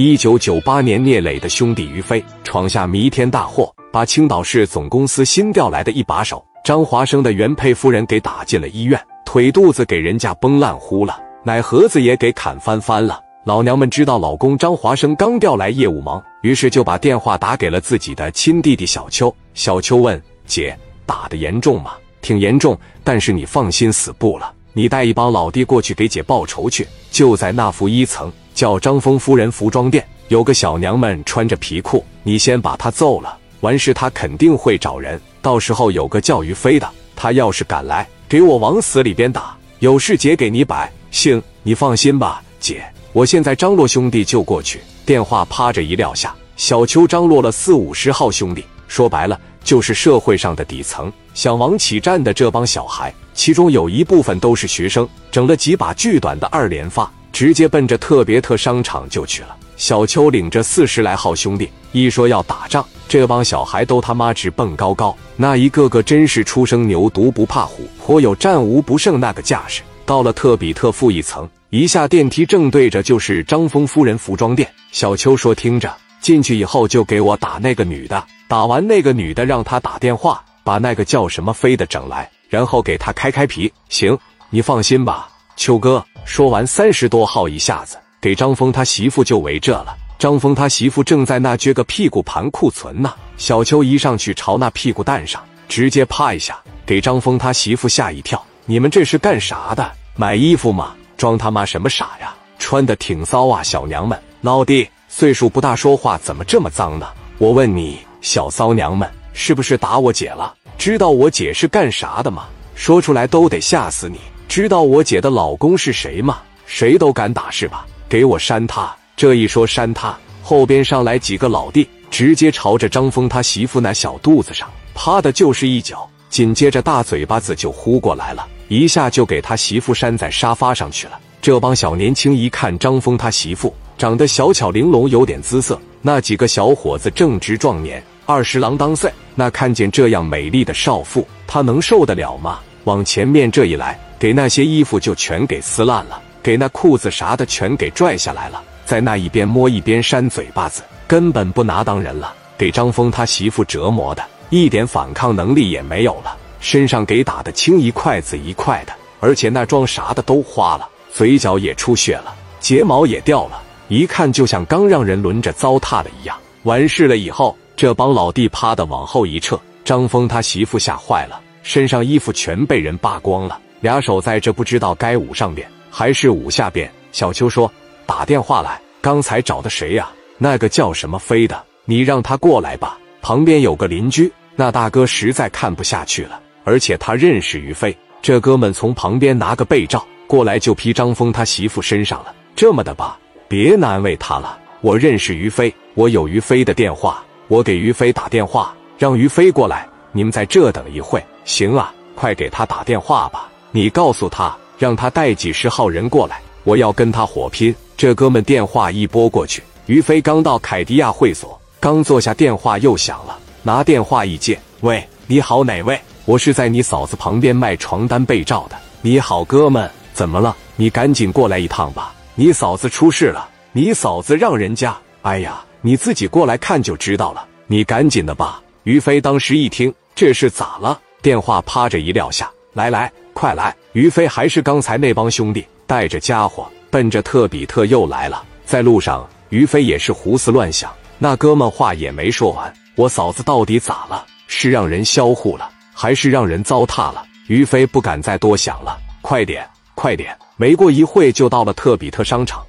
一九九八年，聂磊的兄弟于飞闯下弥天大祸，把青岛市总公司新调来的一把手张华生的原配夫人给打进了医院，腿肚子给人家崩烂乎了，奶盒子也给砍翻翻了。老娘们知道老公张华生刚调来业务忙，于是就把电话打给了自己的亲弟弟小邱。小邱问姐：“打的严重吗？”“挺严重，但是你放心，死不了。你带一帮老弟过去给姐报仇去，就在那负一层。”叫张峰夫人服装店有个小娘们穿着皮裤，你先把她揍了，完事她肯定会找人。到时候有个叫于飞的，他要是敢来，给我往死里边打。有事姐给你摆，行，你放心吧，姐，我现在张罗兄弟就过去。电话啪着一撂下，小邱张罗了四五十号兄弟，说白了就是社会上的底层，想往起站的这帮小孩，其中有一部分都是学生，整了几把巨短的二连发。直接奔着特别特商场就去了。小邱领着四十来号兄弟，一说要打仗，这帮小孩都他妈直蹦高高，那一个个真是初生牛犊不怕虎，颇有战无不胜那个架势。到了特比特负一层，一下电梯正对着就是张峰夫人服装店。小邱说：“听着，进去以后就给我打那个女的，打完那个女的，让她打电话把那个叫什么飞的整来，然后给他开开皮。行，你放心吧，秋哥。”说完，三十多号一下子给张峰他媳妇就围这了。张峰他媳妇正在那撅个屁股盘库存呢。小秋一上去朝那屁股蛋上直接啪一下，给张峰他媳妇吓一跳。你们这是干啥的？买衣服吗？装他妈什么傻呀？穿的挺骚啊，小娘们。老弟，岁数不大，说话怎么这么脏呢？我问你，小骚娘们是不是打我姐了？知道我姐是干啥的吗？说出来都得吓死你。知道我姐的老公是谁吗？谁都敢打是吧？给我扇他！这一说扇他，后边上来几个老弟，直接朝着张峰他媳妇那小肚子上啪的就是一脚，紧接着大嘴巴子就呼过来了，一下就给他媳妇扇在沙发上去了。这帮小年轻一看张峰他媳妇长得小巧玲珑，有点姿色，那几个小伙子正值壮年，二十郎当岁，那看见这样美丽的少妇，他能受得了吗？往前面这一来。给那些衣服就全给撕烂了，给那裤子啥的全给拽下来了，在那一边摸一边扇嘴巴子，根本不拿当人了。给张峰他媳妇折磨的一点反抗能力也没有了，身上给打的青一块紫一块的，而且那妆啥的都花了，嘴角也出血了，睫毛也掉了，一看就像刚让人轮着糟蹋了一样。完事了以后，这帮老弟啪的往后一撤，张峰他媳妇吓坏了，身上衣服全被人扒光了。俩手在这不知道该捂上边还是捂下边。小秋说：“打电话来，刚才找的谁呀？那个叫什么飞的，你让他过来吧。旁边有个邻居，那大哥实在看不下去了，而且他认识于飞。这哥们从旁边拿个被罩过来，就披张峰他媳妇身上了。这么的吧，别难为他了。我认识于飞，我有于飞的电话，我给于飞打电话，让于飞过来。你们在这等一会，行啊，快给他打电话吧。”你告诉他，让他带几十号人过来，我要跟他火拼。这哥们电话一拨过去，于飞刚到凯迪亚会所，刚坐下，电话又响了。拿电话一接，喂，你好，哪位？我是在你嫂子旁边卖床单被罩的。你好，哥们，怎么了？你赶紧过来一趟吧，你嫂子出事了。你嫂子让人家……哎呀，你自己过来看就知道了。你赶紧的吧。于飞当时一听，这是咋了？电话啪着一撂下，来来。快来！于飞还是刚才那帮兄弟，带着家伙奔着特比特又来了。在路上，于飞也是胡思乱想。那哥们话也没说完，我嫂子到底咋了？是让人销户了，还是让人糟蹋了？于飞不敢再多想了。快点，快点！没过一会就到了特比特商场。